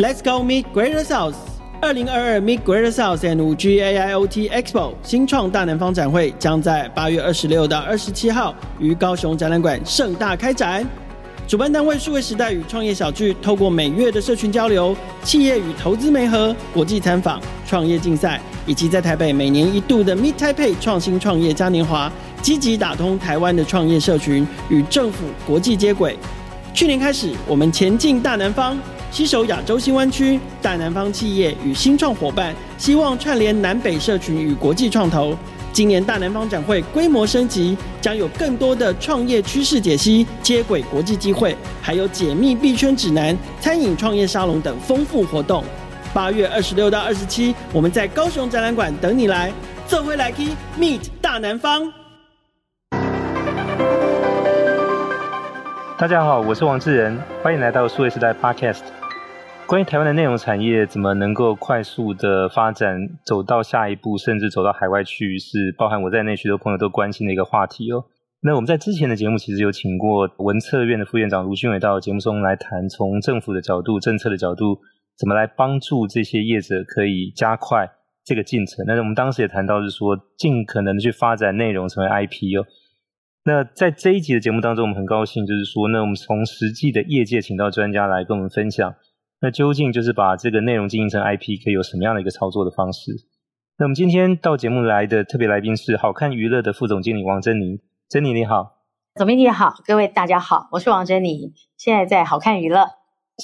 Let's go meet Greater South！二零二二 Meet Greater South and 五 G AIoT Expo 新创大南方展会将在八月二十六到二十七号于高雄展览馆盛大开展。主办单位数位时代与创业小聚，透过每月的社群交流、企业与投资媒合、国际参访、创业竞赛，以及在台北每年一度的 Meet Taipei 创新创业嘉年华，积极打通台湾的创业社群与政府国际接轨。去年开始，我们前进大南方。携手亚洲新湾区大南方企业与新创伙伴，希望串联南北社群与国际创投。今年大南方展会规模升级，将有更多的创业趋势解析、接轨国际机会，还有解密币圈指南、餐饮创业沙龙等丰富活动。八月二十六到二十七，我们在高雄展览馆等你来，这回来听 meet 大南方。大家好，我是王志仁，欢迎来到数位时代 Podcast。关于台湾的内容产业怎么能够快速的发展，走到下一步，甚至走到海外去，是包含我在内许多朋友都关心的一个话题哦。那我们在之前的节目其实有请过文策院的副院长卢俊伟到节目中来谈，从政府的角度、政策的角度，怎么来帮助这些业者可以加快这个进程。那我们当时也谈到是说，尽可能的去发展内容成为 IP 哦。那在这一集的节目当中，我们很高兴就是说，那我们从实际的业界请到专家来跟我们分享。那究竟就是把这个内容经营成 IP，可以有什么样的一个操作的方式？那我们今天到节目来的特别来宾是好看娱乐的副总经理王珍妮。珍妮你好，总经理好，各位大家好，我是王珍妮，现在在好看娱乐。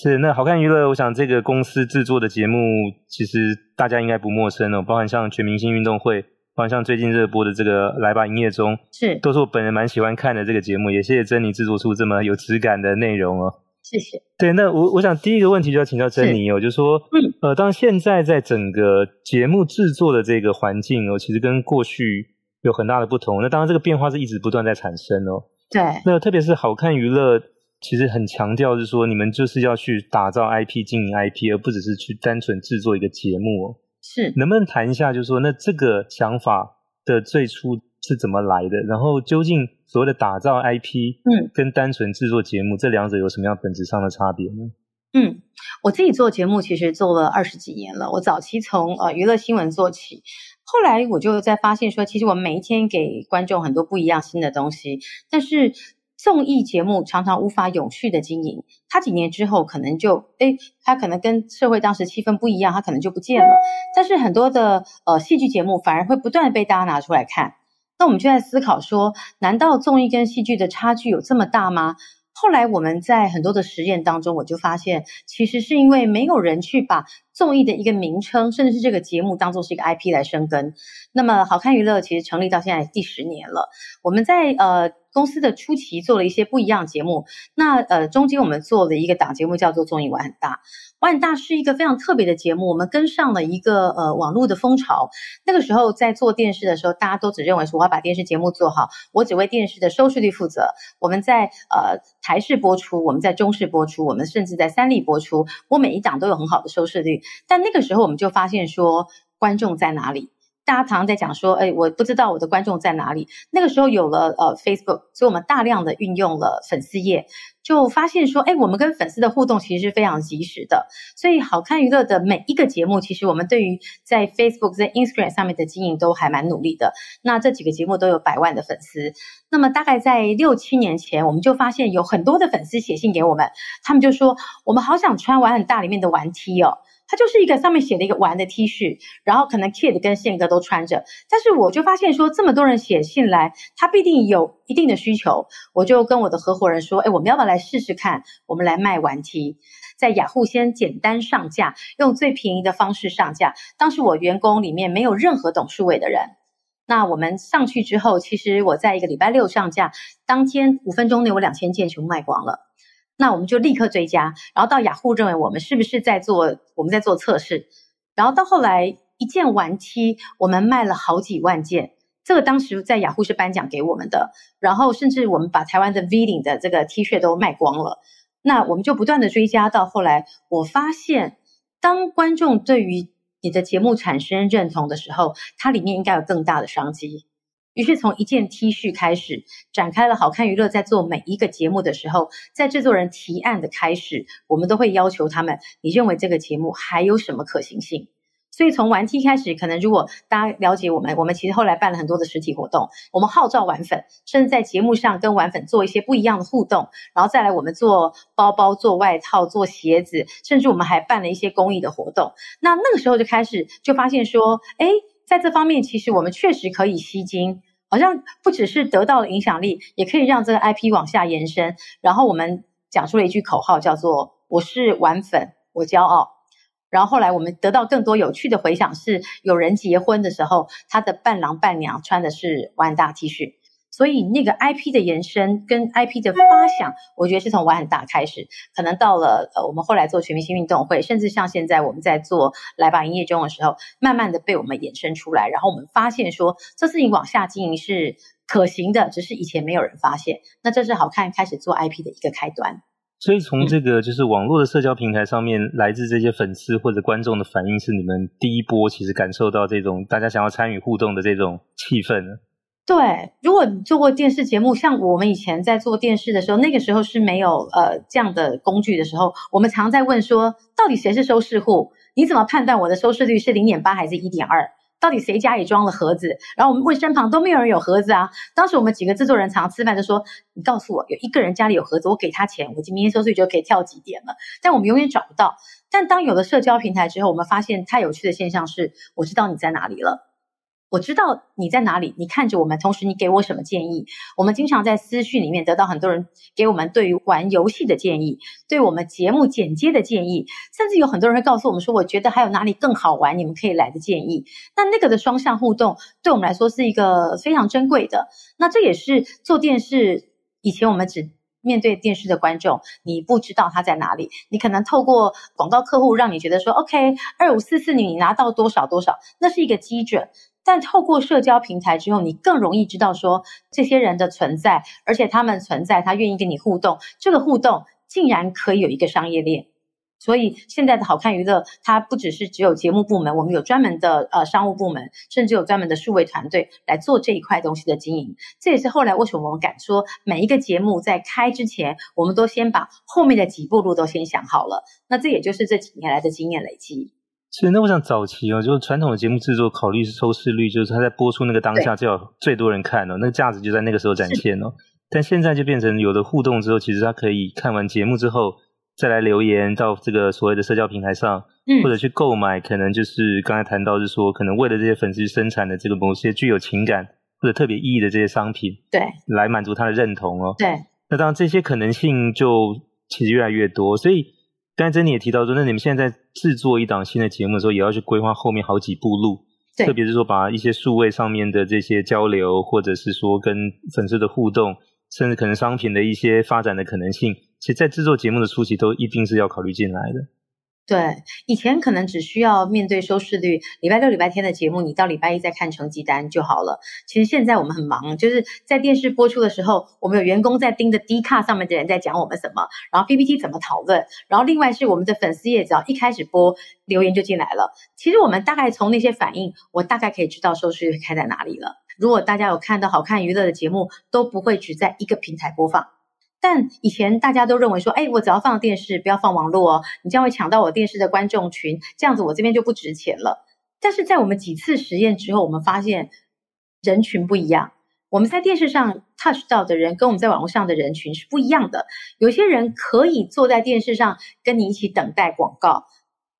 是，那好看娱乐，我想这个公司制作的节目，其实大家应该不陌生哦，包含像全明星运动会，包含像最近热播的这个来吧营业中，是，都是我本人蛮喜欢看的这个节目，也谢谢珍妮制作出这么有质感的内容哦。谢谢。对，那我我想第一个问题就要请教珍妮哦，就是说，嗯，呃，当现在在整个节目制作的这个环境哦，其实跟过去有很大的不同。那当然，这个变化是一直不断在产生哦。对。那特别是好看娱乐，其实很强调是说，你们就是要去打造 IP、经营 IP，而不只是去单纯制作一个节目哦。是。能不能谈一下，就是说，那这个想法的最初是怎么来的？然后究竟？所谓的打造 IP，嗯，跟单纯制作节目，嗯，这两者有什么样本质上的差别呢？嗯，我自己做节目其实做了二十几年了。我早期从呃娱乐新闻做起，后来我就在发现说，其实我们每一天给观众很多不一样新的东西，但是综艺节目常常无法永续的经营，它几年之后可能就诶，它可能跟社会当时气氛不一样，它可能就不见了。但是很多的呃戏剧节目反而会不断的被大家拿出来看。那我们就在思考说，难道综艺跟戏剧的差距有这么大吗？后来我们在很多的实验当中，我就发现，其实是因为没有人去把综艺的一个名称，甚至是这个节目当做是一个 IP 来生根。那么，好看娱乐其实成立到现在第十年了。我们在呃公司的初期做了一些不一样节目，那呃中间我们做了一个档节目叫做《综艺玩很大》。玩很大是一个非常特别的节目，我们跟上了一个呃网络的风潮。那个时候在做电视的时候，大家都只认为说我要把电视节目做好，我只为电视的收视率负责。我们在呃台视播出，我们在中视播出，我们甚至在三立播出，我每一档都有很好的收视率。但那个时候我们就发现说，观众在哪里？大家常常在讲说，哎，我不知道我的观众在哪里。那个时候有了呃 Facebook，所以我们大量的运用了粉丝页。就发现说，哎，我们跟粉丝的互动其实是非常及时的，所以好看娱乐的每一个节目，其实我们对于在 Facebook、在 Instagram 上面的经营都还蛮努力的。那这几个节目都有百万的粉丝。那么大概在六七年前，我们就发现有很多的粉丝写信给我们，他们就说，我们好想穿玩很大里面的玩 T 哦。它就是一个上面写了一个玩的 T 恤，然后可能 Kid 跟宪哥都穿着，但是我就发现说，这么多人写信来，他必定有一定的需求，我就跟我的合伙人说，哎，我们要不要来试试看？我们来卖玩 T，在雅虎先简单上架，用最便宜的方式上架。当时我员工里面没有任何懂数位的人，那我们上去之后，其实我在一个礼拜六上架，当天五分钟内我两千件全部卖光了。那我们就立刻追加，然后到雅虎认为我们是不是在做我们在做测试，然后到后来一件玩 T 我们卖了好几万件，这个当时在雅虎是颁奖给我们的，然后甚至我们把台湾的 V 领的这个 T 恤都卖光了，那我们就不断的追加，到后来我发现，当观众对于你的节目产生认同的时候，它里面应该有更大的商机。于是从一件 T 恤开始，展开了好看娱乐在做每一个节目的时候，在制作人提案的开始，我们都会要求他们：你认为这个节目还有什么可行性？所以从玩 T 开始，可能如果大家了解我们，我们其实后来办了很多的实体活动，我们号召玩粉，甚至在节目上跟玩粉做一些不一样的互动，然后再来我们做包包、做外套、做鞋子，甚至我们还办了一些公益的活动。那那个时候就开始就发现说，哎。在这方面，其实我们确实可以吸金，好像不只是得到了影响力，也可以让这个 IP 往下延伸。然后我们讲出了一句口号，叫做“我是玩粉，我骄傲”。然后后来我们得到更多有趣的回响，是有人结婚的时候，他的伴郎伴娘穿的是万大 T 恤。所以那个 IP 的延伸跟 IP 的发想，我觉得是从玩很大开始，可能到了呃我们后来做全明星运动会，甚至像现在我们在做来吧营业中的时候，慢慢的被我们衍生出来，然后我们发现说这事情往下经营是可行的，只是以前没有人发现。那这是好看开始做 IP 的一个开端。所以从这个就是网络的社交平台上面来自这些粉丝或者观众的反应，是你们第一波其实感受到这种大家想要参与互动的这种气氛呢？对，如果你做过电视节目，像我们以前在做电视的时候，那个时候是没有呃这样的工具的时候，我们常在问说，到底谁是收视户？你怎么判断我的收视率是零点八还是一点二？到底谁家里装了盒子？然后我们问身旁都没有人有盒子啊。当时我们几个制作人常吃饭就说，你告诉我有一个人家里有盒子，我给他钱，我今天收视率就可以跳几点了。但我们永远找不到。但当有了社交平台之后，我们发现太有趣的现象是，我知道你在哪里了。我知道你在哪里，你看着我们，同时你给我什么建议？我们经常在私讯里面得到很多人给我们对于玩游戏的建议，对我们节目剪接的建议，甚至有很多人会告诉我们说，我觉得还有哪里更好玩，你们可以来的建议。那那个的双向互动，对我们来说是一个非常珍贵的。那这也是做电视以前我们只面对电视的观众，你不知道他在哪里，你可能透过广告客户让你觉得说，OK，二五四四你拿到多少多少，那是一个基准。但透过社交平台之后，你更容易知道说这些人的存在，而且他们存在，他愿意跟你互动，这个互动竟然可以有一个商业链。所以现在的好看娱乐，它不只是只有节目部门，我们有专门的呃商务部门，甚至有专门的数位团队来做这一块东西的经营。这也是后来为什么我们敢说每一个节目在开之前，我们都先把后面的几步路都先想好了。那这也就是这几年来的经验累积。其实那我想早期哦，就是传统的节目制作考虑是收视率，就是它在播出那个当下就要最多人看哦，那个价值就在那个时候展现哦。但现在就变成有的互动之后，其实他可以看完节目之后再来留言到这个所谓的社交平台上，嗯，或者去购买，可能就是刚才谈到是说，可能为了这些粉丝生产的这个某些具有情感或者特别意义的这些商品，对，来满足他的认同哦。对，那当然这些可能性就其实越来越多，所以。刚才珍妮也提到说，那你们现在在制作一档新的节目的时候，也要去规划后面好几步路，对，特别是说把一些数位上面的这些交流，或者是说跟粉丝的互动，甚至可能商品的一些发展的可能性，其实，在制作节目的初期，都一定是要考虑进来的。对，以前可能只需要面对收视率，礼拜六、礼拜天的节目，你到礼拜一再看成绩单就好了。其实现在我们很忙，就是在电视播出的时候，我们有员工在盯着 D 卡上面的人在讲我们什么，然后 PPT 怎么讨论，然后另外是我们的粉丝也，只要一开始播，留言就进来了。其实我们大概从那些反应，我大概可以知道收视率开在哪里了。如果大家有看到好看娱乐的节目，都不会只在一个平台播放。但以前大家都认为说，哎，我只要放电视，不要放网络哦，你将会抢到我电视的观众群，这样子我这边就不值钱了。但是在我们几次实验之后，我们发现人群不一样。我们在电视上 touch 到的人，跟我们在网络上的人群是不一样的。有些人可以坐在电视上跟你一起等待广告，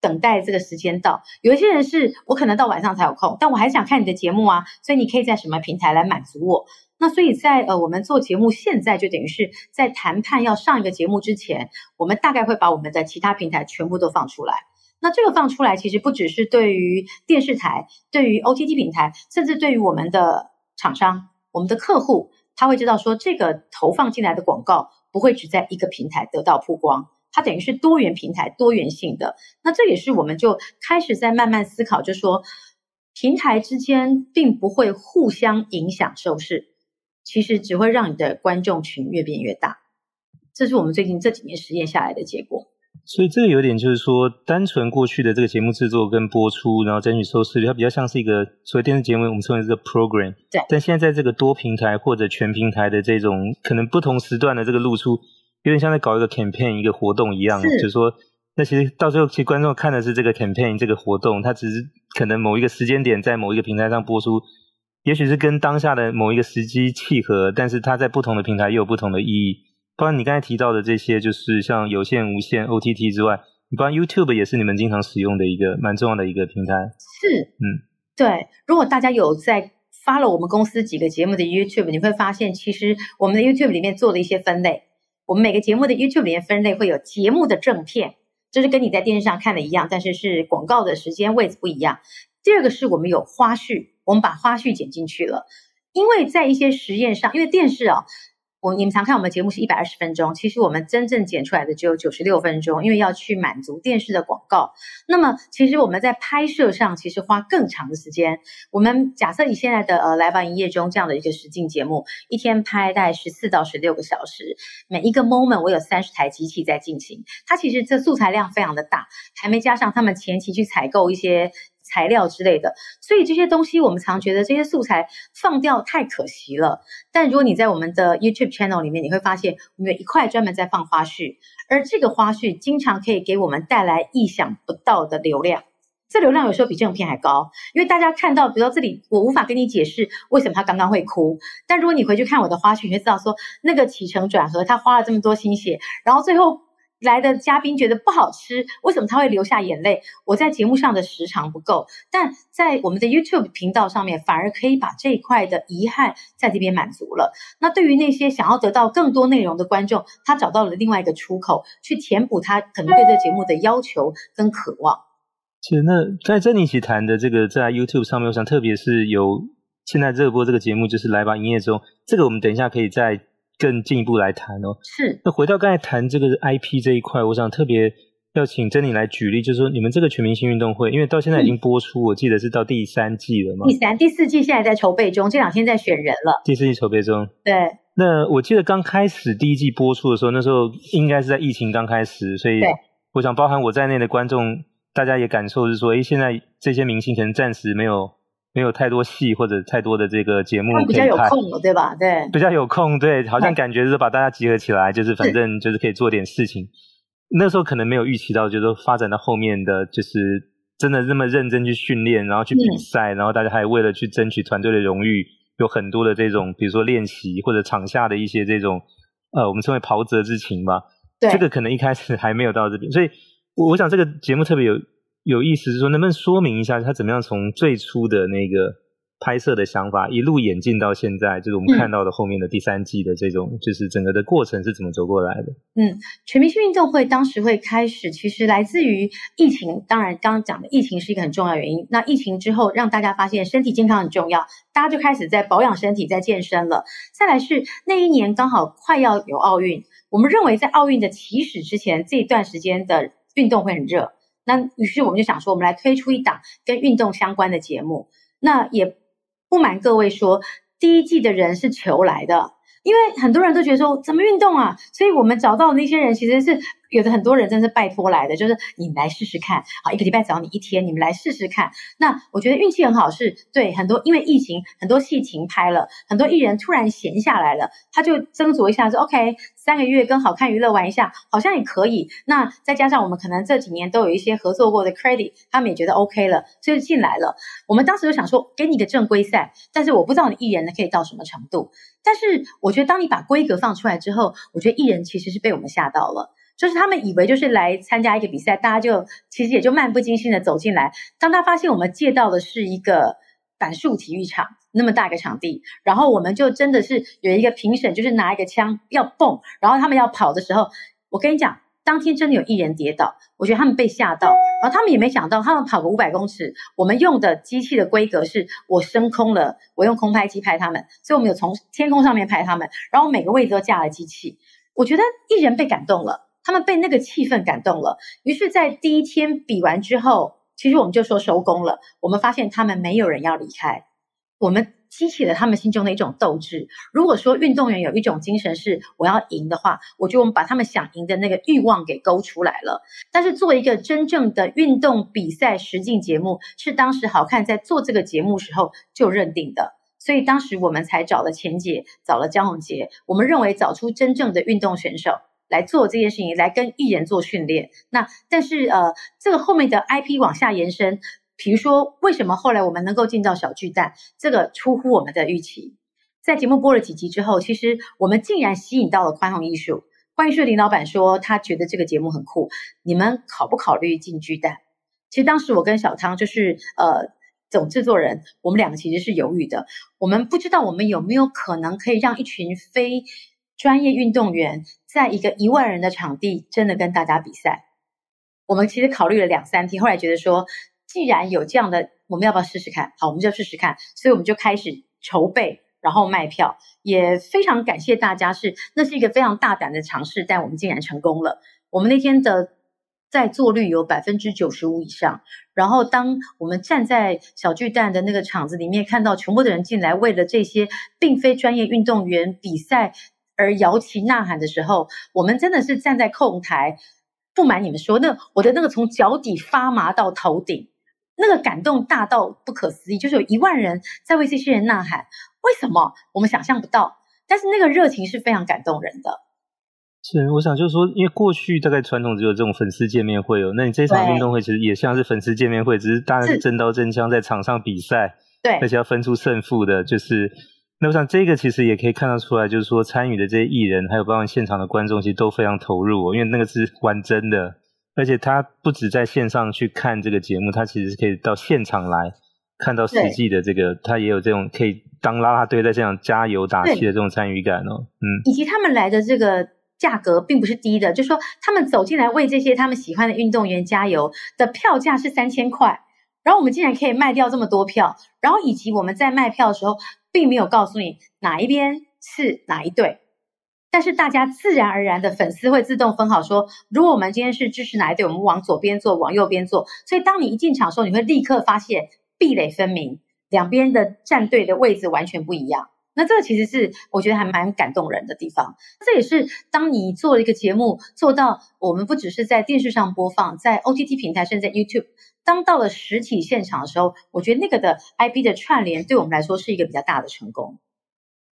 等待这个时间到；有一些人是我可能到晚上才有空，但我还想看你的节目啊，所以你可以在什么平台来满足我。那所以在呃，我们做节目现在就等于是在谈判要上一个节目之前，我们大概会把我们的其他平台全部都放出来。那这个放出来，其实不只是对于电视台，对于 OTT 平台，甚至对于我们的厂商、我们的客户，他会知道说，这个投放进来的广告不会只在一个平台得到曝光，它等于是多元平台、多元性的。那这也是我们就开始在慢慢思考，就说平台之间并不会互相影响收视。其实只会让你的观众群越变越大，这是我们最近这几年实验下来的结果。所以这个有点就是说，单纯过去的这个节目制作跟播出，然后争取收视率，它比较像是一个所谓电视节目，我们称为这个 program。对。但现在在这个多平台或者全平台的这种可能不同时段的这个露出，有点像在搞一个 campaign 一个活动一样，是就是说，那其实到最后，其实观众看的是这个 campaign 这个活动，它只是可能某一个时间点在某一个平台上播出，也许是跟当下的某一个时机契合，但是它在不同的平台又有不同的意义。包括你刚才提到的这些，就是像有线、无线、OTT 之外，你包括 YouTube 也是你们经常使用的一个蛮重要的一个平台。是，嗯，对。如果大家有在 follow 我们公司几个节目的 YouTube，你会发现，其实我们的 YouTube 里面做了一些分类。我们每个节目的 YouTube 里面分类会有节目的正片，就是跟你在电视上看的一样，但是是广告的时间位置不一样。第二个是我们有花絮，我们把花絮剪进去了，因为在一些实验上，因为电视啊。我你们常看我们节目是一百二十分钟，其实我们真正剪出来的只有九十六分钟，因为要去满足电视的广告。那么，其实我们在拍摄上其实花更长的时间。我们假设以现在的呃来吧营业中这样的一个实境节目，一天拍大概十四到十六个小时，每一个 moment 我有三十台机器在进行，它其实这素材量非常的大，还没加上他们前期去采购一些。材料之类的，所以这些东西我们常觉得这些素材放掉太可惜了。但如果你在我们的 YouTube channel 里面，你会发现我们有一块专门在放花絮，而这个花絮经常可以给我们带来意想不到的流量。这流量有时候比正片还高，因为大家看到，比如说这里我无法跟你解释为什么他刚刚会哭，但如果你回去看我的花絮，你会知道说那个起承转合，他花了这么多心血，然后最后。来的嘉宾觉得不好吃，为什么他会流下眼泪？我在节目上的时长不够，但在我们的 YouTube 频道上面，反而可以把这一块的遗憾在这边满足了。那对于那些想要得到更多内容的观众，他找到了另外一个出口，去填补他可能对这节目的要求跟渴望。其实，那在这一起谈的这个在 YouTube 上面，我想特别是有现在热播这个节目，就是来吧营业中，这个我们等一下可以再。更进一步来谈哦，是。那回到刚才谈这个 IP 这一块，我想特别要请珍妮来举例，就是说你们这个全明星运动会，因为到现在已经播出，嗯、我记得是到第三季了嘛？第三、第四季现在在筹备中，这两天在选人了。第四季筹备中。对。那我记得刚开始第一季播出的时候，那时候应该是在疫情刚开始，所以我想包含我在内的观众，大家也感受是说，诶，现在这些明星可能暂时没有。没有太多戏或者太多的这个节目比较有空了，对吧？对，比较有空，对，好像感觉是把大家集合起来，就是反正就是可以做点事情。那时候可能没有预期到，就是说发展到后面的，就是真的这么认真去训练，然后去比赛，嗯、然后大家还为了去争取团队的荣誉，有很多的这种，比如说练习或者场下的一些这种，呃，我们称为袍泽之情吧。对，这个可能一开始还没有到这边，所以我想这个节目特别有。有意思是说，能不能说明一下他怎么样从最初的那个拍摄的想法，一路演进到现在，就是我们看到的后面的第三季的这种，嗯、就是整个的过程是怎么走过来的？嗯，全明星运动会当时会开始，其实来自于疫情。当然，刚刚讲的疫情是一个很重要原因。那疫情之后，让大家发现身体健康很重要，大家就开始在保养身体，在健身了。再来是那一年刚好快要有奥运，我们认为在奥运的起始之前这一段时间的运动会很热。那于是我们就想说，我们来推出一档跟运动相关的节目。那也不瞒各位说，第一季的人是求来的，因为很多人都觉得说怎么运动啊，所以我们找到的那些人其实是。有的很多人真是拜托来的，就是你来试试看，好，一个礼拜找你一天，你们来试试看。那我觉得运气很好是，对很多因为疫情很多戏停拍了，很多艺人突然闲下来了，他就斟酌一下说，OK，三个月跟好看娱乐玩一下，好像也可以。那再加上我们可能这几年都有一些合作过的 credit，他们也觉得 OK 了，所以进来了。我们当时就想说，给你个正规赛，但是我不知道你艺人呢可以到什么程度。但是我觉得当你把规格放出来之后，我觉得艺人其实是被我们吓到了。就是他们以为就是来参加一个比赛，大家就其实也就漫不经心的走进来。当他发现我们借到的是一个板树体育场那么大一个场地，然后我们就真的是有一个评审，就是拿一个枪要蹦，然后他们要跑的时候，我跟你讲，当天真的有艺人跌倒，我觉得他们被吓到，然后他们也没想到，他们跑个五百公尺，我们用的机器的规格是我升空了，我用空拍机拍他们，所以我们有从天空上面拍他们，然后每个位置都架了机器，我觉得艺人被感动了。他们被那个气氛感动了，于是，在第一天比完之后，其实我们就说收工了。我们发现他们没有人要离开，我们激起了他们心中的一种斗志。如果说运动员有一种精神是我要赢的话，我觉得我们把他们想赢的那个欲望给勾出来了。但是做一个真正的运动比赛实境节目，是当时好看在做这个节目时候就认定的。所以当时我们才找了钱姐，找了江宏杰。我们认为找出真正的运动选手来做这件事情，来跟艺人做训练。那但是呃，这个后面的 IP 往下延伸，比如说为什么后来我们能够进到小巨蛋，这个出乎我们的预期。在节目播了几集之后，其实我们竟然吸引到了宽宏艺术。宽宏艺术林老板说，他觉得这个节目很酷，你们考不考虑进巨蛋？其实当时我跟小汤就是呃。总制作人，我们两个其实是犹豫的。我们不知道我们有没有可能可以让一群非专业运动员，在一个一万人的场地，真的跟大家比赛。我们其实考虑了两三天，后来觉得说，既然有这样的，我们要不要试试看？好，我们就试试看。所以我们就开始筹备，然后卖票。也非常感谢大家是，那是一个非常大胆的尝试，但我们竟然成功了。我们那天的。在座率有百分之九十五以上，然后当我们站在小巨蛋的那个场子里面，看到全部的人进来，为了这些并非专业运动员比赛而摇旗呐喊的时候，我们真的是站在控台，不瞒你们说，那我的那个从脚底发麻到头顶，那个感动大到不可思议，就是有一万人在为这些人呐喊，为什么？我们想象不到，但是那个热情是非常感动人的。是，我想就是说，因为过去大概传统只有这种粉丝见面会哦，那你这场运动会其实也像是粉丝见面会，只是大家是真刀真枪在场上比赛，对，而且要分出胜负的，就是那我想这个其实也可以看得出来，就是说参与的这些艺人，还有包括现场的观众，其实都非常投入哦，因为那个是玩真的，而且他不止在线上去看这个节目，他其实是可以到现场来看到实际的这个，他也有这种可以当啦啦队在现场加油打气的这种参与感哦，嗯，以及他们来的这个。价格并不是低的，就是说他们走进来为这些他们喜欢的运动员加油的票价是三千块，然后我们竟然可以卖掉这么多票，然后以及我们在卖票的时候并没有告诉你哪一边是哪一队，但是大家自然而然的粉丝会自动分好说，如果我们今天是支持哪一队，我们往左边坐，往右边坐，所以当你一进场的时候，你会立刻发现壁垒分明，两边的战队的位置完全不一样。那这个其实是我觉得还蛮感动人的地方。这也是当你做了一个节目，做到我们不只是在电视上播放，在 OTT 平台，甚至在 YouTube，当到了实体现场的时候，我觉得那个的 IP 的串联对我们来说是一个比较大的成功。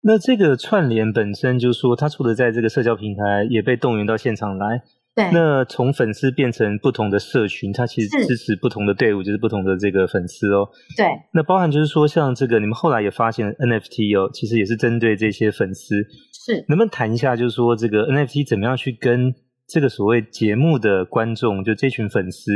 那这个串联本身就是说，它除了在这个社交平台也被动员到现场来。对，那从粉丝变成不同的社群，它其实支持不同的队伍，就是不同的这个粉丝哦。对，那包含就是说，像这个你们后来也发现 NFT 哦，其实也是针对这些粉丝。是，能不能谈一下，就是说这个 NFT 怎么样去跟这个所谓节目的观众，就这群粉丝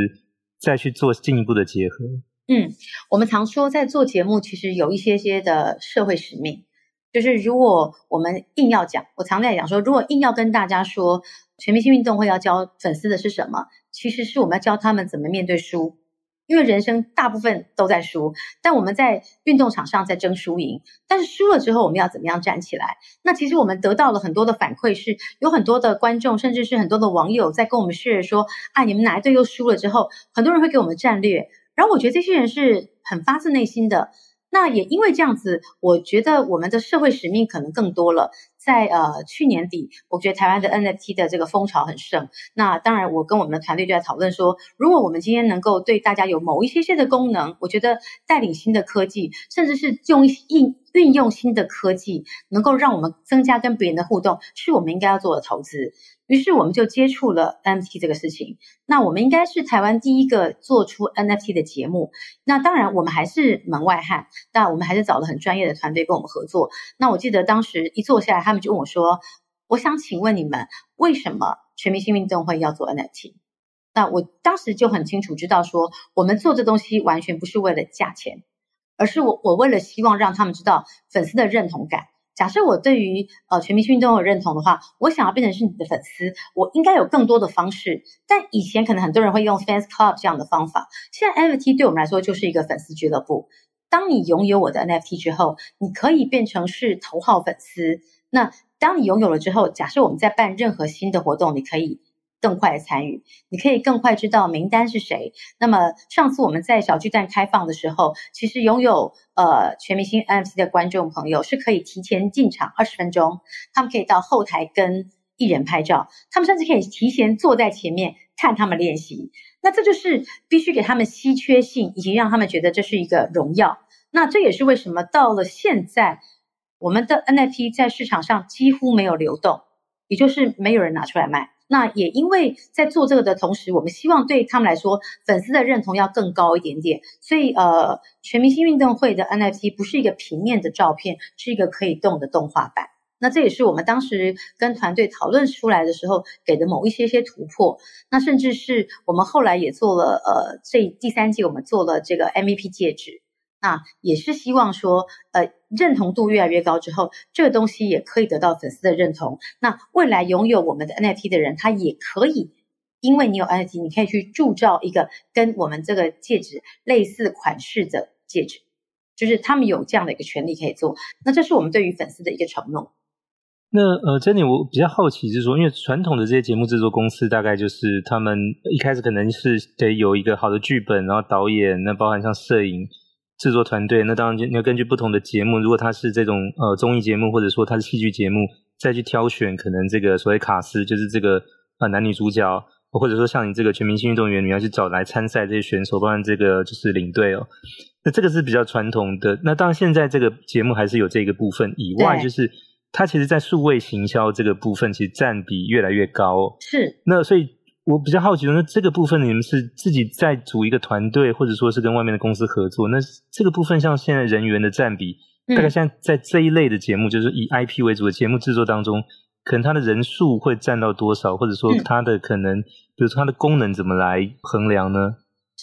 再去做进一步的结合？嗯，我们常说在做节目，其实有一些些的社会使命。就是如果我们硬要讲，我常在讲说，如果硬要跟大家说，全明星运动会要教粉丝的是什么？其实是我们要教他们怎么面对输，因为人生大部分都在输，但我们在运动场上在争输赢，但是输了之后我们要怎么样站起来？那其实我们得到了很多的反馈，是有很多的观众，甚至是很多的网友在跟我们 share 说，啊，你们哪一队又输了之后，很多人会给我们战略，然后我觉得这些人是很发自内心的。那也因为这样子，我觉得我们的社会使命可能更多了。在呃去年底，我觉得台湾的 NFT 的这个风潮很盛。那当然，我跟我们的团队就在讨论说，如果我们今天能够对大家有某一些些的功能，我觉得带领新的科技，甚至是用运运用新的科技，能够让我们增加跟别人的互动，是我们应该要做的投资。于是我们就接触了 NFT 这个事情。那我们应该是台湾第一个做出 NFT 的节目。那当然，我们还是门外汉，但我们还是找了很专业的团队跟我们合作。那我记得当时一坐下来，他们就问我说：“我想请问你们，为什么全明星运动会要做 NFT？” 那我当时就很清楚知道说，我们做这东西完全不是为了价钱，而是我我为了希望让他们知道粉丝的认同感。假设我对于呃全明星运动会认同的话，我想要变成是你的粉丝，我应该有更多的方式。但以前可能很多人会用 fans club 这样的方法，现在 NFT 对我们来说就是一个粉丝俱乐部。当你拥有我的 NFT 之后，你可以变成是头号粉丝。那当你拥有了之后，假设我们在办任何新的活动，你可以更快的参与，你可以更快知道名单是谁。那么上次我们在小巨蛋开放的时候，其实拥有呃全明星 NFT 的观众朋友是可以提前进场二十分钟，他们可以到后台跟艺人拍照，他们甚至可以提前坐在前面看他们练习。那这就是必须给他们稀缺性，以及让他们觉得这是一个荣耀。那这也是为什么到了现在，我们的 NFT 在市场上几乎没有流动，也就是没有人拿出来卖。那也因为在做这个的同时，我们希望对他们来说，粉丝的认同要更高一点点。所以，呃，全明星运动会的 NFT 不是一个平面的照片，是一个可以动的动画版。那这也是我们当时跟团队讨论出来的时候给的某一些些突破。那甚至是我们后来也做了，呃，这第三季我们做了这个 MVP 戒指。那也是希望说，呃，认同度越来越高之后，这个东西也可以得到粉丝的认同。那未来拥有我们的 NFT 的人，他也可以，因为你有 NFT，你可以去铸造一个跟我们这个戒指类似款式的戒指，就是他们有这样的一个权利可以做。那这是我们对于粉丝的一个承诺。那呃，Jenny，我比较好奇是说，因为传统的这些节目制作公司，大概就是他们一开始可能是得有一个好的剧本，然后导演，那包含像摄影。制作团队，那当然你要根据不同的节目，如果它是这种呃综艺节目，或者说它是戏剧节目，再去挑选可能这个所谓卡司，就是这个呃男女主角，或者说像你这个全明星运动员，你要去找来参赛这些选手，包含这个就是领队哦。那这个是比较传统的。那当然现在这个节目还是有这个部分以外，就是它其实在数位行销这个部分，其实占比越来越高。是。那所以。我比较好奇的，那这个部分你们是自己在组一个团队，或者说是跟外面的公司合作？那这个部分像现在人员的占比，嗯、大概现在在这一类的节目，就是以 IP 为主的节目制作当中，可能它的人数会占到多少？或者说它的可能，嗯、比如说它的功能怎么来衡量呢？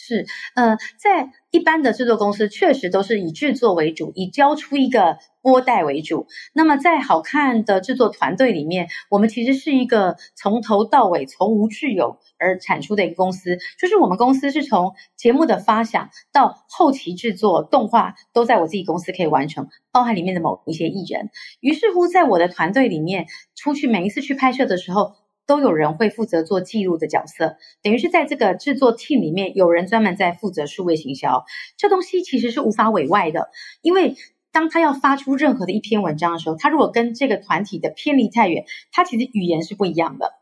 是，呃，在一般的制作公司，确实都是以制作为主，以交出一个播带为主。那么，在好看的制作团队里面，我们其实是一个从头到尾从无至有而产出的一个公司。就是我们公司是从节目的发想到后期制作动画，都在我自己公司可以完成，包含里面的某一些艺人。于是乎，在我的团队里面，出去每一次去拍摄的时候，都有人会负责做记录的角色，等于是在这个制作 team 里面，有人专门在负责数位行销。这东西其实是无法委外的，因为当他要发出任何的一篇文章的时候，他如果跟这个团体的偏离太远，他其实语言是不一样的。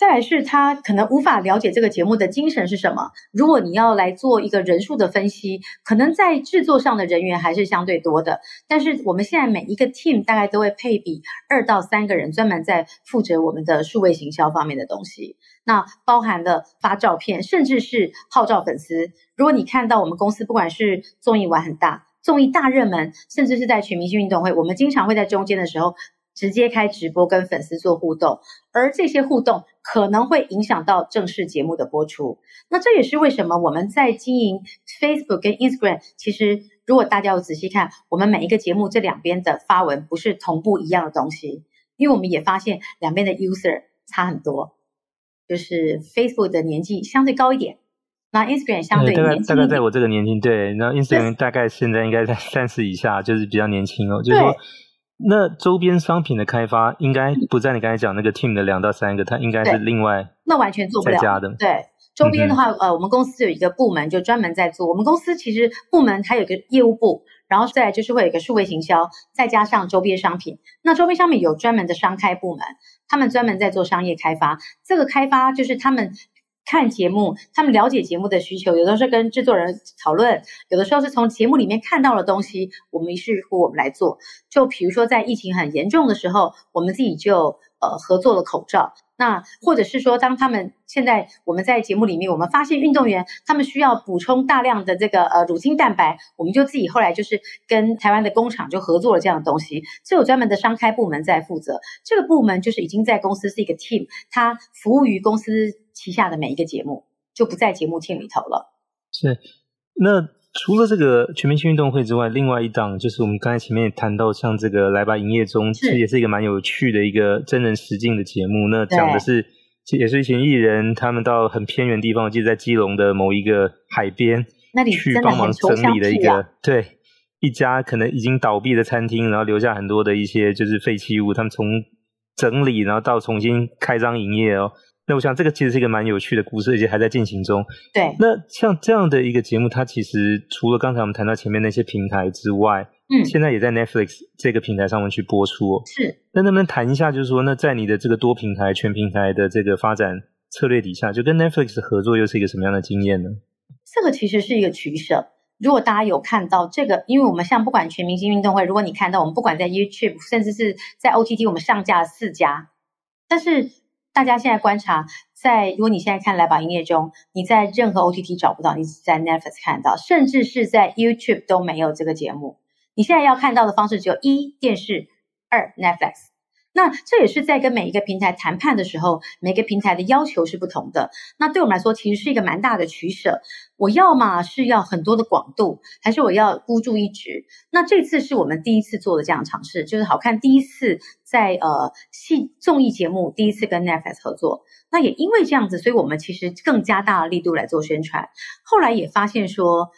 再来是他可能无法了解这个节目的精神是什么。如果你要来做一个人数的分析，可能在制作上的人员还是相对多的。但是我们现在每一个 team 大概都会配比二到三个人，专门在负责我们的数位行销方面的东西。那包含了发照片，甚至是号召粉丝。如果你看到我们公司不管是综艺玩很大、综艺大热门，甚至是在全明星运动会，我们经常会在中间的时候。直接开直播跟粉丝做互动，而这些互动可能会影响到正式节目的播出。那这也是为什么我们在经营 Facebook 跟 Instagram。其实，如果大家有仔细看，我们每一个节目这两边的发文不是同步一样的东西，因为我们也发现两边的 user 差很多，就是 Facebook 的年纪相对高一点，那 Instagram 相对年轻一点。大概大概在我这个年龄，对，然后 Instagram 大概现在应该在三十以下，就是比较年轻哦，就是说。那周边商品的开发应该不在你刚才讲那个 team 的两到三个，它应该是另外那完全做不了的。对，周边的话，嗯、呃，我们公司有一个部门就专门在做。我们公司其实部门它有一个业务部，然后再来就是会有一个数位行销，再加上周边商品。那周边商品有专门的商开部门，他们专门在做商业开发。这个开发就是他们。看节目，他们了解节目的需求，有的时候跟制作人讨论，有的时候是从节目里面看到的东西，我们于是乎我们来做。就比如说在疫情很严重的时候，我们自己就呃合作了口罩。那或者是说，当他们现在我们在节目里面，我们发现运动员他们需要补充大量的这个呃乳清蛋白，我们就自己后来就是跟台湾的工厂就合作了这样的东西，是有专门的商开部门在负责。这个部门就是已经在公司是一个 team，它服务于公司。旗下的每一个节目就不在节目厅里头了。是，那除了这个全明星运动会之外，另外一档就是我们刚才前面也谈到，像这个来吧营业中，其实也是一个蛮有趣的一个真人实境的节目。那讲的是，也是一群艺人，他们到很偏远地方，我记得在基隆的某一个海边，那里去帮忙整理的一个，对，一家可能已经倒闭的餐厅，然后留下很多的一些就是废弃物，他们从整理然后到重新开张营业哦。那我想这个其实是一个蛮有趣的故事，而且还在进行中。对。那像这样的一个节目，它其实除了刚才我们谈到前面那些平台之外，嗯，现在也在 Netflix 这个平台上面去播出。是。那能不能谈一下，就是说，那在你的这个多平台、全平台的这个发展策略底下，就跟 Netflix 合作又是一个什么样的经验呢？这个其实是一个取舍。如果大家有看到这个，因为我们像不管全明星运动会，如果你看到我们不管在 YouTube，甚至是在 OTT，我们上架了四家，但是大家现在观察，在如果你现在看来吧营业中，你在任何 OTT 找不到，你只在 Netflix 看到，甚至是在 YouTube 都没有这个节目。你现在要看到的方式只有一电视，二 Netflix。那这也是在跟每一个平台谈判的时候，每个平台的要求是不同的。那对我们来说，其实是一个蛮大的取舍。我要嘛是要很多的广度，还是我要孤注一掷？那这次是我们第一次做的这样尝试，就是好看第一次在呃戏综艺节目第一次跟 Netflix 合作。那也因为这样子，所以我们其实更加大的力度来做宣传。后来也发现说。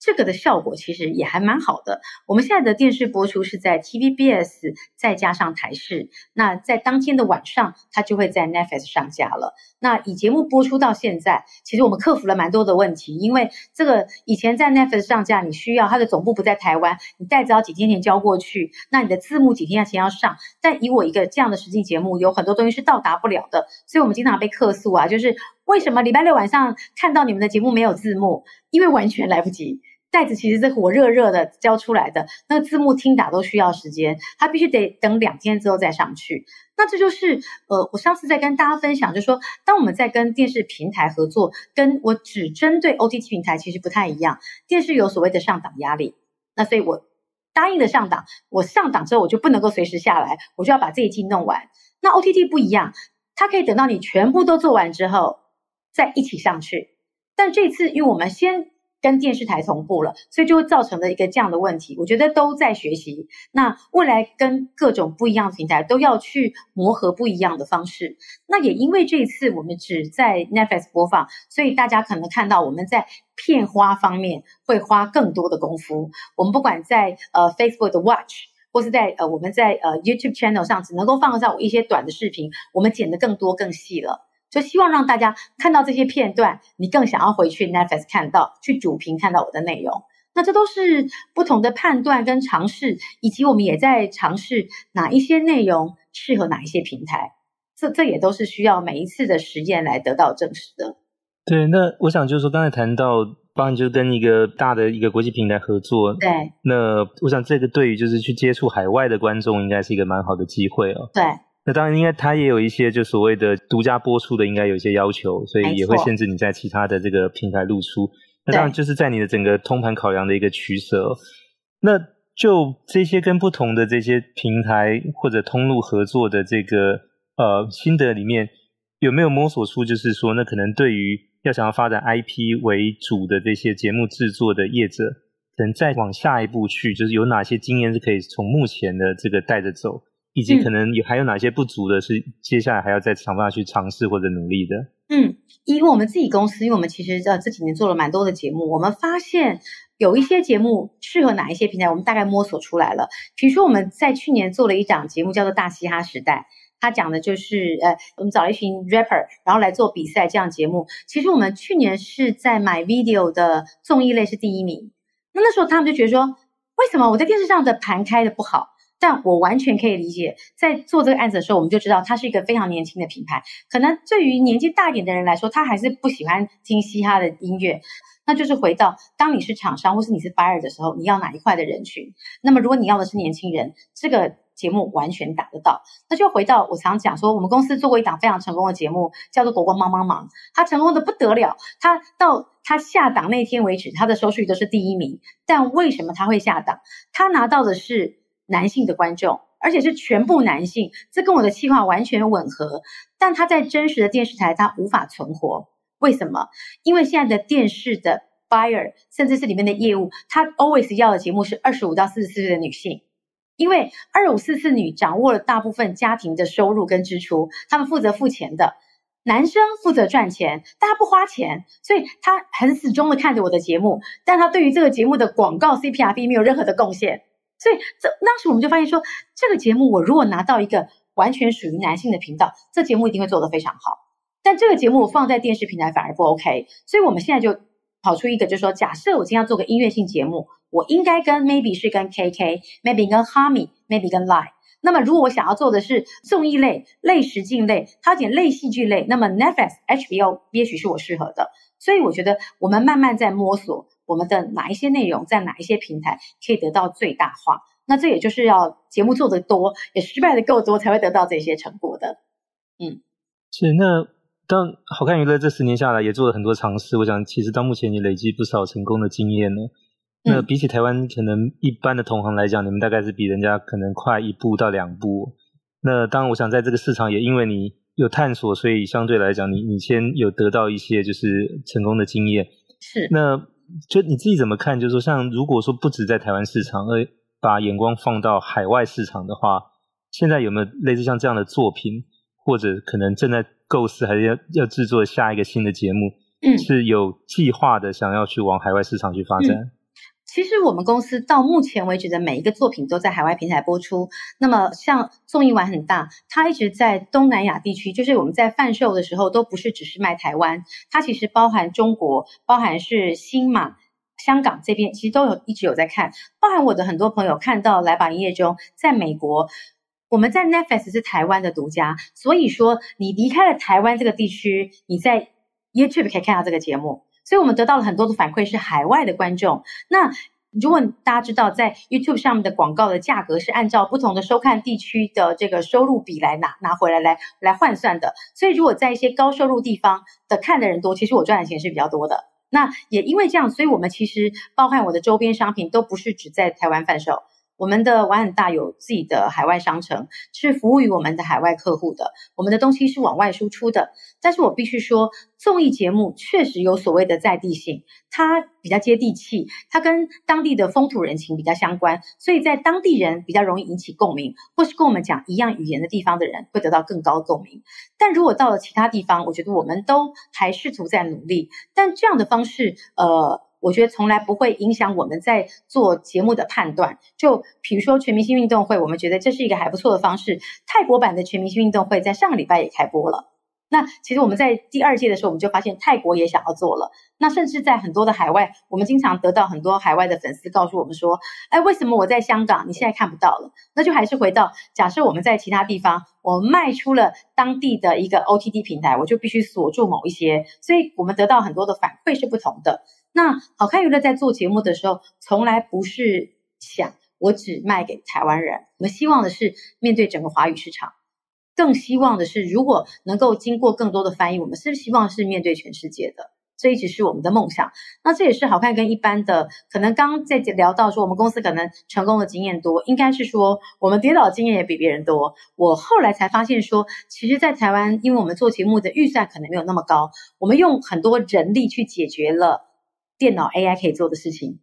这个的效果其实也还蛮好的。我们现在的电视播出是在 TVBS 再加上台视，那在当天的晚上，它就会在 Netflix 上架了。那以节目播出到现在，其实我们克服了蛮多的问题，因为这个以前在 Netflix 上架，你需要它的总部不在台湾，你袋子要几天前交过去，那你的字幕几天前要上。但以我一个这样的实际节目，有很多东西是到达不了的，所以我们经常被客诉啊，就是为什么礼拜六晚上看到你们的节目没有字幕？因为完全来不及。袋子其实是火热热的交出来的，那字幕听打都需要时间，它必须得等两天之后再上去。那这就是呃，我上次在跟大家分享，就说，当我们在跟电视平台合作，跟我只针对 OTT 平台其实不太一样。电视有所谓的上档压力，那所以我答应了上档，我上档之后我就不能够随时下来，我就要把这一季弄完。那 OTT 不一样，它可以等到你全部都做完之后再一起上去。但这次因为我们先。跟电视台同步了，所以就会造成了一个这样的问题。我觉得都在学习，那未来跟各种不一样的平台都要去磨合不一样的方式。那也因为这一次我们只在 Netflix 播放，所以大家可能看到我们在片花方面会花更多的功夫。我们不管在呃 Facebook 的 Watch，或是在呃我们在呃 YouTube Channel 上，只能够放上一些短的视频，我们剪得更多更细了。就希望让大家看到这些片段，你更想要回去 Netflix 看到，去主屏看到我的内容。那这都是不同的判断跟尝试，以及我们也在尝试哪一些内容适合哪一些平台。这这也都是需要每一次的实验来得到证实的。对，那我想就是说，刚才谈到，帮你就跟一个大的一个国际平台合作。对。那我想这个对于就是去接触海外的观众，应该是一个蛮好的机会哦。对。那当然，应该它也有一些就所谓的独家播出的，应该有一些要求，所以也会限制你在其他的这个平台露出。那当然就是在你的整个通盘考量的一个取舍。那就这些跟不同的这些平台或者通路合作的这个呃心得里面，有没有摸索出就是说，那可能对于要想要发展 IP 为主的这些节目制作的业者，可能再往下一步去，就是有哪些经验是可以从目前的这个带着走？以及可能有还有哪些不足的，是接下来还要再想办法去尝试或者努力的。嗯，以我们自己公司，因为我们其实呃这几年做了蛮多的节目，我们发现有一些节目适合哪一些平台，我们大概摸索出来了。比如说我们在去年做了一档节目叫做《大嘻哈时代》，它讲的就是呃我们找了一群 rapper，然后来做比赛这样节目。其实我们去年是在 MyVideo 的综艺类是第一名，那那时候他们就觉得说，为什么我在电视上的盘开的不好？但我完全可以理解，在做这个案子的时候，我们就知道它是一个非常年轻的品牌。可能对于年纪大一点的人来说，他还是不喜欢听嘻哈的音乐。那就是回到，当你是厂商或是你是 buyer 的时候，你要哪一块的人群？那么如果你要的是年轻人，这个节目完全打得到。那就回到我常讲说，我们公司做过一档非常成功的节目，叫做《国光帮帮忙》，它成功的不得了。它到它下档那天为止，它的收视率都是第一名。但为什么它会下档？它拿到的是。男性的观众，而且是全部男性，这跟我的计划完全吻合。但他在真实的电视台，他无法存活。为什么？因为现在的电视的 buyer，甚至是里面的业务，他 always 要的节目是二十五到四十四岁的女性，因为二五四四女掌握了大部分家庭的收入跟支出，他们负责付钱的，男生负责赚钱，但他不花钱，所以他很死忠的看着我的节目，但他对于这个节目的广告 CPRP 没有任何的贡献。所以，这当时我们就发现说，这个节目我如果拿到一个完全属于男性的频道，这节目一定会做得非常好。但这个节目我放在电视平台反而不 OK，所以我们现在就跑出一个，就是说，假设我今天要做个音乐性节目，我应该跟 maybe 是跟 KK，maybe 跟 Hami，maybe 跟 Lie。那么如果我想要做的是综艺类、类实境类，它有点类戏剧类，那么 Netflix、HBO 也许是我适合的。所以我觉得我们慢慢在摸索我们的哪一些内容在哪一些平台可以得到最大化。那这也就是要节目做得多，也失败的够多，才会得到这些成果的。嗯，是那。当好看娱乐这十年下来也做了很多尝试，我想其实到目前你累积不少成功的经验呢。那比起台湾可能一般的同行来讲，你们大概是比人家可能快一步到两步。那当然，我想在这个市场也因为你有探索，所以相对来讲，你你先有得到一些就是成功的经验。是。那就你自己怎么看？就是说，像如果说不止在台湾市场，而把眼光放到海外市场的话，现在有没有类似像这样的作品，或者可能正在？构思还是要要制作下一个新的节目，嗯，是有计划的，想要去往海外市场去发展。嗯。其实我们公司到目前为止的每一个作品都在海外平台播出。那么像综艺玩很大，它一直在东南亚地区，就是我们在贩售的时候都不是只是卖台湾，它其实包含中国，包含是新马、香港这边，其实都有一直有在看。包含我的很多朋友看到来吧营业中，在美国。我们在 Netflix 是台湾的独家，所以说你离开了台湾这个地区，你在 YouTube 可以看到这个节目。所以我们得到了很多的反馈，是海外的观众。那如果大家知道，在 YouTube 上面的广告的价格是按照不同的收看地区的这个收入比来拿拿回来来来换算的。所以如果在一些高收入地方的看的人多，其实我赚的钱是比较多的。那也因为这样，所以我们其实包含我的周边商品都不是只在台湾贩售。我们的玩很大，有自己的海外商城，是服务于我们的海外客户的。我们的东西是往外输出的，但是我必须说，综艺节目确实有所谓的在地性，它比较接地气，它跟当地的风土人情比较相关，所以在当地人比较容易引起共鸣，或是跟我们讲一样语言的地方的人会得到更高共鸣。但如果到了其他地方，我觉得我们都还试图在努力，但这样的方式，呃。我觉得从来不会影响我们在做节目的判断。就比如说全明星运动会，我们觉得这是一个还不错的方式。泰国版的全明星运动会在上个礼拜也开播了。那其实我们在第二届的时候，我们就发现泰国也想要做了。那甚至在很多的海外，我们经常得到很多海外的粉丝告诉我们说：“哎，为什么我在香港，你现在看不到了？”那就还是回到假设我们在其他地方，我们卖出了当地的一个 OTT 平台，我就必须锁住某一些，所以我们得到很多的反馈是不同的。那好看娱乐在做节目的时候，从来不是想我只卖给台湾人。我们希望的是面对整个华语市场，更希望的是如果能够经过更多的翻译，我们是不是希望是面对全世界的？这一直是我们的梦想。那这也是好看跟一般的可能刚刚在聊到说，我们公司可能成功的经验多，应该是说我们跌倒的经验也比别人多。我后来才发现说，其实，在台湾，因为我们做节目的预算可能没有那么高，我们用很多人力去解决了。电脑 AI 可以做的事情，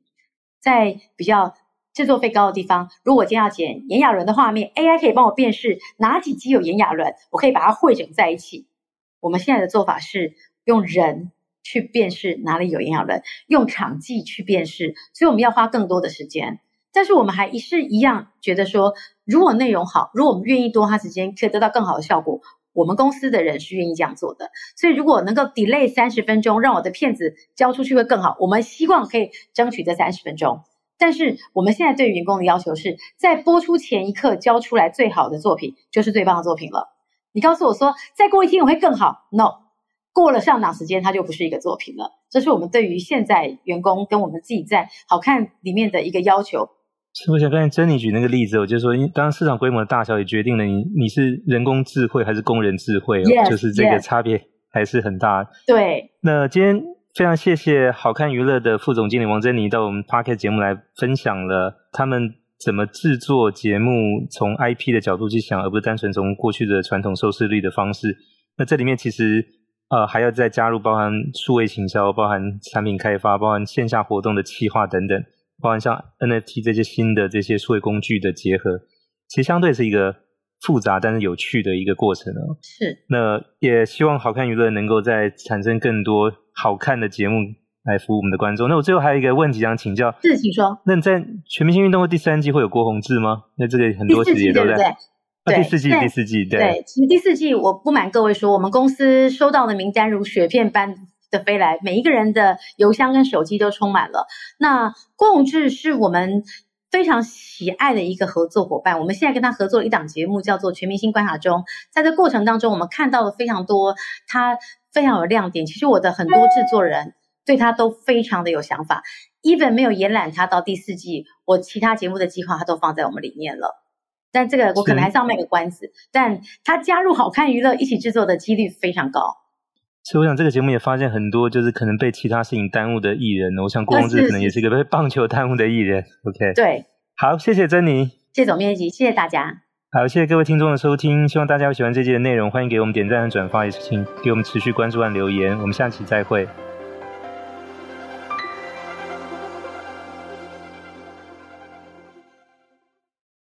在比较制作费高的地方，如果我今天要剪炎亚纶的画面，AI 可以帮我辨识哪几集有炎亚纶，我可以把它汇整在一起。我们现在的做法是用人去辨识哪里有炎亚纶，用场记去辨识，所以我们要花更多的时间。但是我们还是一样觉得说，如果内容好，如果我们愿意多花时间，可以得到更好的效果。我们公司的人是愿意这样做的，所以如果能够 delay 三十分钟，让我的片子交出去会更好。我们希望可以争取这三十分钟，但是我们现在对员工的要求是在播出前一刻交出来最好的作品就是最棒的作品了。你告诉我说再过一天我会更好，no，过了上档时间它就不是一个作品了。这是我们对于现在员工跟我们自己在好看里面的一个要求。我想刚才珍妮举那个例子，我就说，因为当然市场规模的大小也决定了你你是人工智慧还是工人智慧，yes, 就是这个差别还是很大。对。那今天非常谢谢好看娱乐的副总经理王珍妮到我们 Podcast 节目来分享了他们怎么制作节目，从 IP 的角度去想，而不是单纯从过去的传统收视率的方式。那这里面其实呃还要再加入包含数位行销、包含产品开发、包含线下活动的企划等等。包含像 NFT 这些新的这些数位工具的结合，其实相对是一个复杂但是有趣的一个过程哦。是。那也希望好看娱乐能够再产生更多好看的节目来服务我们的观众。那我最后还有一个问题想请教。是，请说。那你在全明星运动会第三季会有郭宏志吗？那这个很多时也都在。哦、第四季，第四季，对，对，其实第四季我不瞒各位说，我们公司收到的名单如雪片般的飞来，每一个人的邮箱跟手机都充满了。那共治是我们非常喜爱的一个合作伙伴，我们现在跟他合作一档节目叫做《全明星观察中》，在这过程当中，我们看到了非常多他非常有亮点。其实我的很多制作人对他都非常的有想法，even 没有延揽他到第四季，我其他节目的计划他都放在我们里面了。但这个我可能还是要卖个关子，但他加入好看娱乐一起制作的几率非常高。所以我想这个节目也发现很多就是可能被其他事情耽误的艺人，我想郭宏志可能也是一个被棒球耽误的艺人。OK，对，好，谢谢珍妮，谢谢总编辑，谢谢大家。好，谢谢各位听众的收听，希望大家会喜欢这期的内容，欢迎给我们点赞和转发，也请给我们持续关注和留言，我们下期再会。